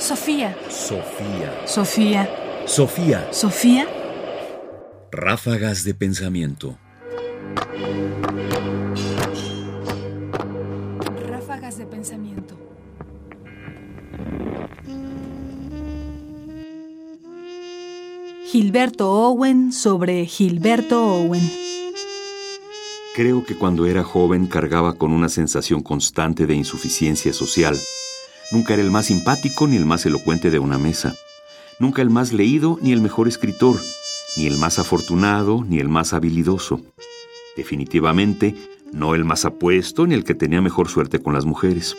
Sofía. Sofía. Sofía. Sofía. Sofía. Ráfagas de pensamiento. Ráfagas de pensamiento. Gilberto Owen sobre Gilberto Owen. Creo que cuando era joven cargaba con una sensación constante de insuficiencia social. Nunca era el más simpático ni el más elocuente de una mesa. Nunca el más leído ni el mejor escritor, ni el más afortunado ni el más habilidoso. Definitivamente, no el más apuesto ni el que tenía mejor suerte con las mujeres.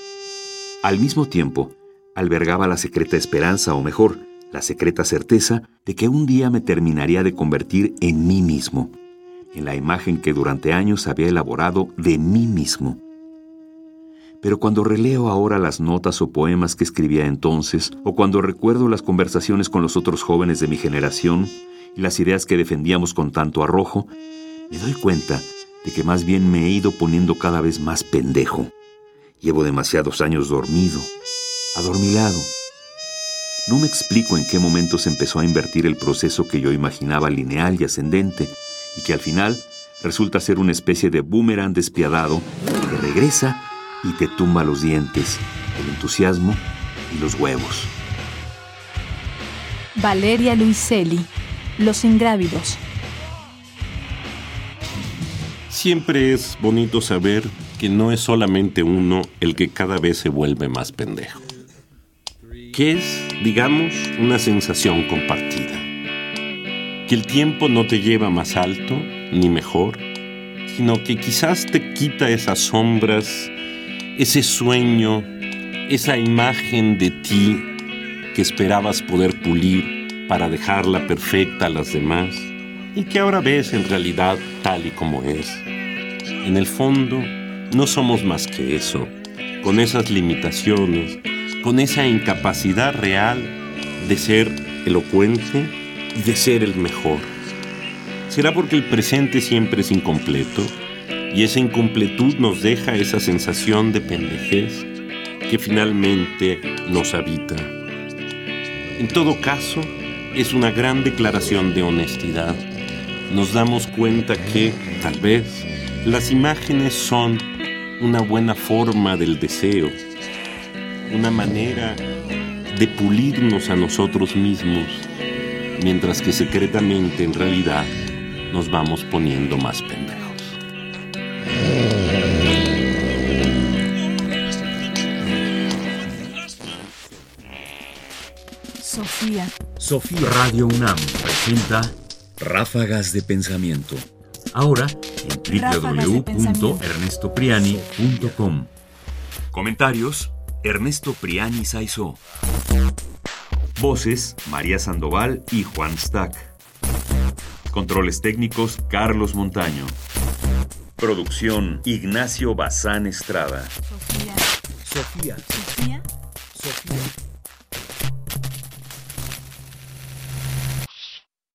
Al mismo tiempo, albergaba la secreta esperanza, o mejor, la secreta certeza de que un día me terminaría de convertir en mí mismo, en la imagen que durante años había elaborado de mí mismo. Pero cuando releo ahora las notas o poemas que escribía entonces, o cuando recuerdo las conversaciones con los otros jóvenes de mi generación y las ideas que defendíamos con tanto arrojo, me doy cuenta de que más bien me he ido poniendo cada vez más pendejo. Llevo demasiados años dormido, adormilado. No me explico en qué momento se empezó a invertir el proceso que yo imaginaba lineal y ascendente, y que al final resulta ser una especie de boomerang despiadado que regresa y te tumba los dientes, el entusiasmo y los huevos. Valeria Luiselli. Los ingrávidos. Siempre es bonito saber que no es solamente uno el que cada vez se vuelve más pendejo. Que es, digamos, una sensación compartida. Que el tiempo no te lleva más alto ni mejor, sino que quizás te quita esas sombras, ese sueño, esa imagen de ti que esperabas poder pulir para dejarla perfecta a las demás y que ahora ves en realidad tal y como es. En el fondo, no somos más que eso, con esas limitaciones, con esa incapacidad real de ser elocuente, de ser el mejor. ¿Será porque el presente siempre es incompleto? Y esa incompletud nos deja esa sensación de pendejez que finalmente nos habita. En todo caso, es una gran declaración de honestidad. Nos damos cuenta que, tal vez, las imágenes son una buena forma del deseo, una manera de pulirnos a nosotros mismos, mientras que secretamente en realidad nos vamos poniendo más pendejos. Sofía. Sofía Radio UNAM presenta Ráfagas de Pensamiento. Ahora en www.ernestopriani.com. Comentarios: Ernesto Priani Saizó. Voces: María Sandoval y Juan Stack. Controles técnicos: Carlos Montaño. Producción: Ignacio Bazán Estrada. Sofía. Sofía. Sofía. Sofía.